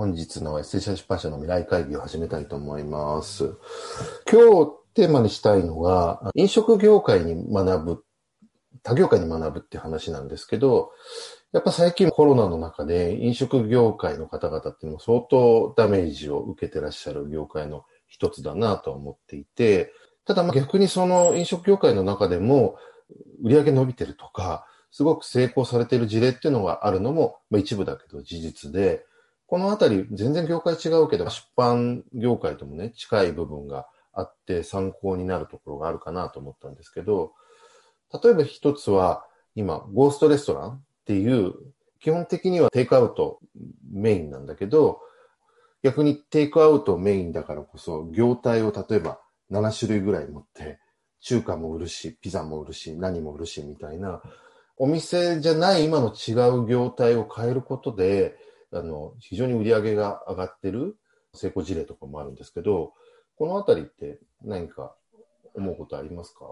本日のエッセンシャル出版社のミライ会議を始めたいと思います。今日テーマにしたいのが、飲食業界に学ぶ、他業界に学ぶって話なんですけど、やっぱ最近コロナの中で飲食業界の方々っていうのも相当ダメージを受けてらっしゃる業界の一つだなと思っていて、ただま逆にその飲食業界の中でも売上伸びてるとか、すごく成功されている事例っていうのがあるのも、まあ、一部だけど事実で、このあたり全然業界違うけど、出版業界ともね、近い部分があって参考になるところがあるかなと思ったんですけど、例えば一つは、今、ゴーストレストランっていう、基本的にはテイクアウトメインなんだけど、逆にテイクアウトメインだからこそ、業態を例えば7種類ぐらい持って、中華も売るし、ピザも売るし、何も売るし、みたいな、お店じゃない今の違う業態を変えることで、あの、非常に売り上げが上がってる成功事例とかもあるんですけど、このあたりって何か思うことありますか？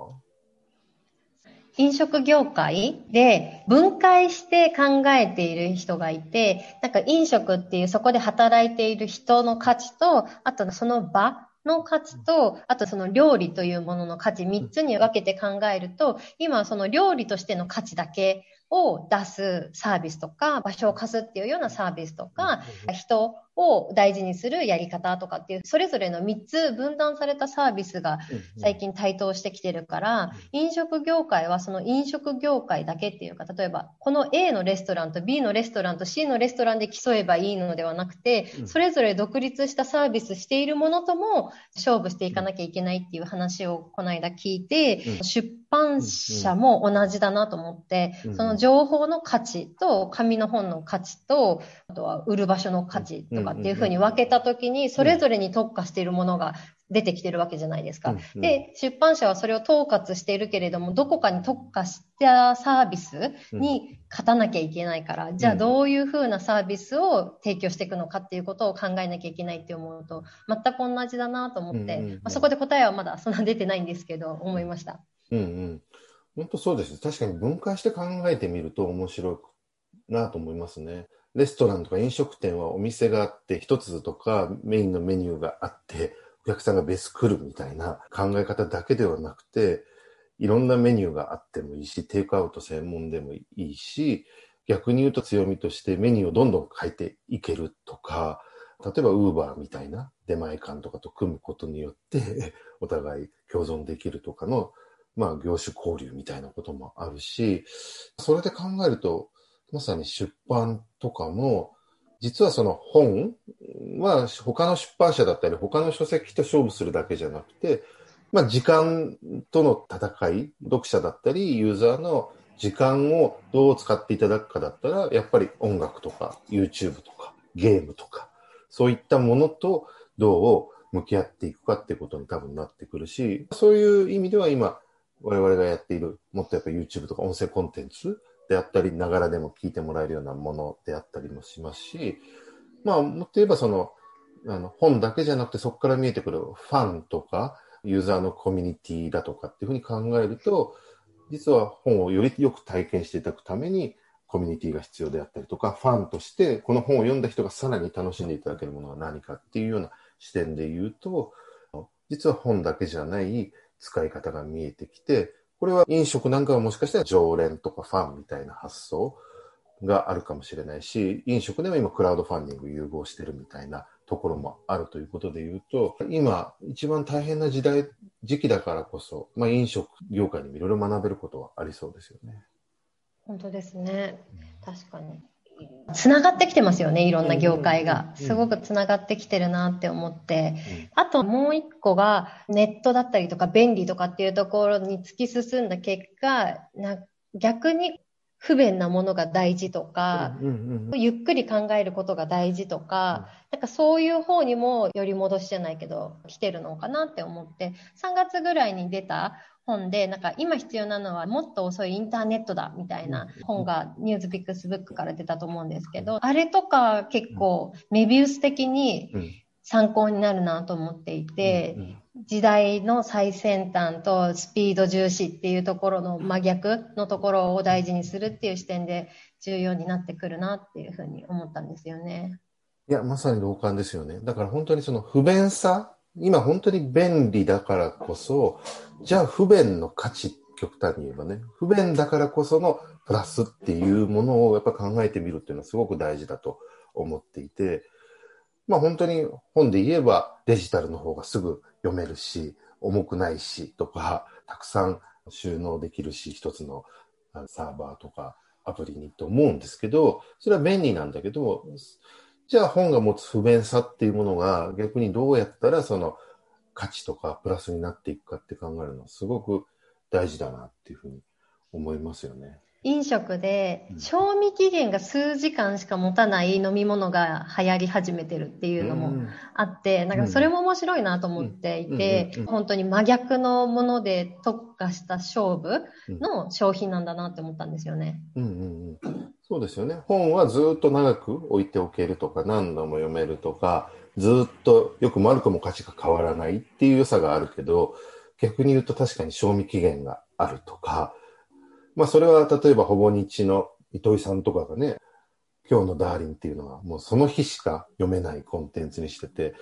飲食業界で分解して考えている人がいて、なんか飲食っていうそこで働いている人の価値と、あとその場の価値と、あとその料理というものの価値、3つに分けて考えると、今その料理としての価値だけを出すサービスとか、場所を貸すっていうようなサービスとか、人を大事にするやり方とかっていう、それぞれの3つ分断されたサービスが最近台頭してきてるから、飲食業界はその飲食業界だけっていうか、例えば、この A のレストランと B のレストランと C のレストランで競えばいいのではなくて、それぞれ独立したサービスしているものとも勝負していかなきゃいけないっていう話をこの間聞いて、出版社も同じだなと思って、その情報の価値と紙の本の価値と、あとは売る場所の価値とかっていうふうに分けたときに、それぞれに特化しているものが出てきてるわけじゃないですか。で、出版社はそれを統括しているけれども、どこかに特化したサービスに勝たなきゃいけないから、じゃあどういうふうなサービスを提供していくのかっていうことを考えなきゃいけないって思うと、全く同じだなと思って、まあ、そこで答えはまだそんな出てないんですけど、思いました。うんうん。本当そうです。確かに分解して考えてみると面白いなと思いますね。レストランとか飲食店はお店があって、一つとかメインのメニューがあって、お客さんが別来るみたいな考え方だけではなくて、いろんなメニューがあってもいいし、テイクアウト専門でもいいし、逆に言うと強みとしてメニューをどんどん変えていけるとか、例えばウーバーみたいな出前館とかと組むことによってお互い共存できるとかのまあ、業種交流みたいなこともあるし、それで考えると、まさに出版とかも、実はその本は他の出版社だったり、他の書籍と勝負するだけじゃなくて、まあ、時間との戦い、読者だったり、ユーザーの時間をどう使っていただくかだったら、やっぱり音楽とか YouTube とかゲームとか、そういったものとどう向き合っていくかっていうことに多分なってくるし、そういう意味では今、我々がやっている、もっとやっぱ YouTube とか音声コンテンツであったり、ながらでも聞いてもらえるようなものであったりもしますし、まあ、もっと言えばその、あの、本だけじゃなくてそこから見えてくるファンとか、ユーザーのコミュニティだとかっていうふうに考えると、実は本をよりよく体験していただくために、コミュニティが必要であったりとか、ファンとしてこの本を読んだ人がさらに楽しんでいただけるものは何かっていうような視点で言うと、実は本だけじゃない使い方が見えてきて、これは飲食なんかはもしかしたら常連とかファンみたいな発想があるかもしれないし、飲食でも今クラウドファンディング融合してるみたいなところもあるということで言うと、今一番大変な時代、時期だからこそ、まあ飲食業界にもいろいろ学べることはありそうですよね。本当ですね。確かに。つながってきてますよね、いろんな業界が。すごくつながってきてるなって思って。あともう一個が、ネットだったりとか便利とかっていうところに突き進んだ結果、な逆に不便なものが大事とか、ゆっくり考えることが大事とか、なんかそういう方にもより戻しじゃないけど、来てるのかなって思って、3月ぐらいに出た本で、なんか今必要なのはもっと遅いインターネットだみたいな本がニュースピックスブックから出たと思うんですけど、あれとか結構メビウス的に参考になるなと思っていて、時代の最先端とスピード重視っていうところの真逆のところを大事にするっていう視点で重要になってくるなっていうふうに思ったんですよね。いや、まさに同感ですよね。だから本当にその不便さ、今本当に便利だからこそ、じゃあ不便の価値、極端に言えばね、不便だからこそのプラスっていうものをやっぱ考えてみるっていうのはすごく大事だと思っていて、まあ本当に本で言えばデジタルの方がすぐ読めるし、重くないしとか、たくさん収納できるし、一つのサーバーとかアプリにと思うんですけど、それは便利なんだけど、じゃあ本が持つ不便さっていうものが逆にどうやったらその価値とかプラスになっていくかって考えるのはすごく大事だなっていうふうに思いますよね。飲食で賞味期限が数時間しか持たない飲み物が流行り始めてるっていうのもあって、なんかそれも面白いなと思っていて、本当に真逆のもので特化した勝負の商品なんだなって思ったんですよね。うんうんうん、そうですよね。本はずっと長く置いておけるとか、何度も読めるとか、ずっとよく丸くも価値が変わらないっていう良さがあるけど、逆に言うと確かに賞味期限があるとか、まあそれは例えばほぼ日の糸井さんとかがね、今日のダーリンっていうのはもうその日しか読めないコンテンツにしてて、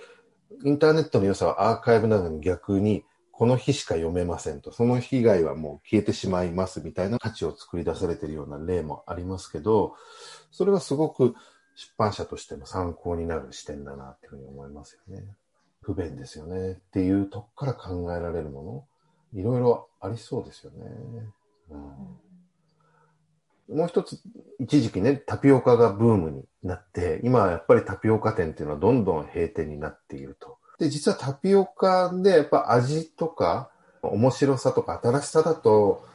インターネットの良さはアーカイブなのに逆にこの日しか読めませんと、その日以外はもう消えてしまいますみたいな価値を作り出されているような例もありますけど、それはすごく出版社としても参考になる視点だなっていうふうに思いますよね。不便ですよねっていうとこから考えられるもの、いろいろありそうですよね。うんもう一つ、一時期ね、タピオカがブームになって、今はやっぱりタピオカ店っていうのはどんどん閉店になっていると。で、実はタピオカでやっぱ味とか、面白さとか新しさだと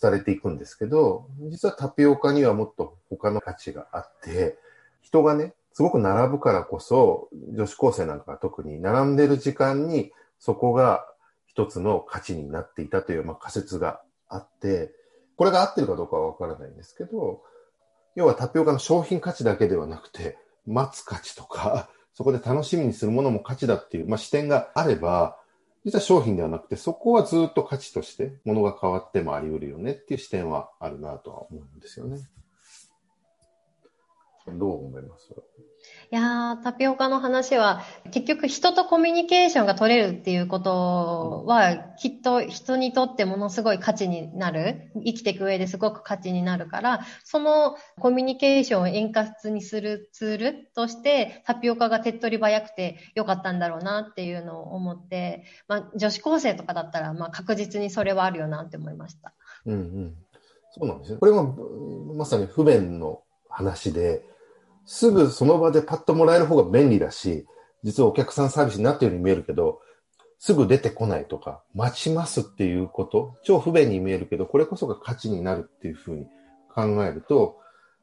伝れていくんですけど、実はタピオカにはもっと他の価値があって、人がね、すごく並ぶからこそ、女子高生なんかは特に並んでる時間にそこが一つの価値になっていたという、まあ、仮説があって、これが合ってるかどうかはわからないんですけど、要はタピオカの商品価値だけではなくて、待つ価値とか、そこで楽しみにするものも価値だっていう、まあ、視点があれば、実は商品ではなくて、そこはずっと価値として、ものが変わってもあり得るよねっていう視点はあるなとは思うんですよね。どう思います？いやー、タピオカの話は、結局人とコミュニケーションが取れるっていうことは、きっと人にとってものすごい価値になる。生きていく上ですごく価値になるから、そのコミュニケーションを円滑にするツールとして、タピオカが手っ取り早くてよかったんだろうなっていうのを思って、まあ、女子高生とかだったら、まあ、確実にそれはあるよなって思いました。うんうん。そうなんですね。これも、まさに不便の話で、すぐその場でパッともらえる方が便利だし、実はお客さんサービスになってるように見えるけど、すぐ出てこないとか、待ちますっていうこと、超不便に見えるけど、これこそが価値になるっていうふうに考えると、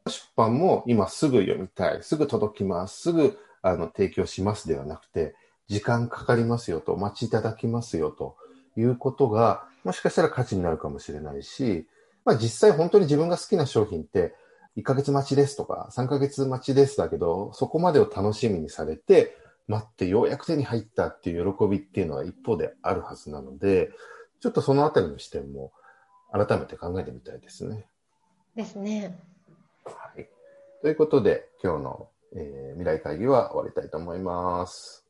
出版も今すぐ読みたい、すぐ届きます、すぐあの提供しますではなくて、時間かかりますよと、お待ちいただきますよということが、もしかしたら価値になるかもしれないし、まあ実際本当に自分が好きな商品って、1ヶ月待ちですとか、3ヶ月待ちですだけど、そこまでを楽しみにされて、待ってようやく手に入ったっていう喜びっていうのは一方であるはずなので、ちょっとそのあたりの視点も改めて考えてみたいですね。ですね。はい。ということで、今日の、えー、未来会議は終わりたいと思います。